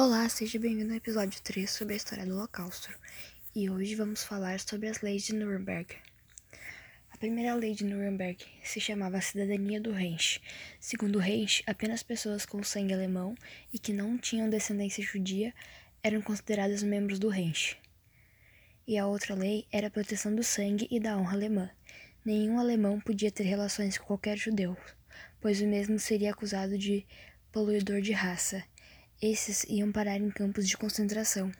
Olá, seja bem-vindo ao episódio 3 sobre a história do Holocausto. E hoje vamos falar sobre as leis de Nuremberg. A primeira lei de Nuremberg se chamava Cidadania do Reich. Segundo Reich, apenas pessoas com sangue alemão e que não tinham descendência judia eram consideradas membros do Reich. E a outra lei era a proteção do sangue e da honra alemã. Nenhum alemão podia ter relações com qualquer judeu, pois o mesmo seria acusado de poluidor de raça esses iam parar em campos de concentração.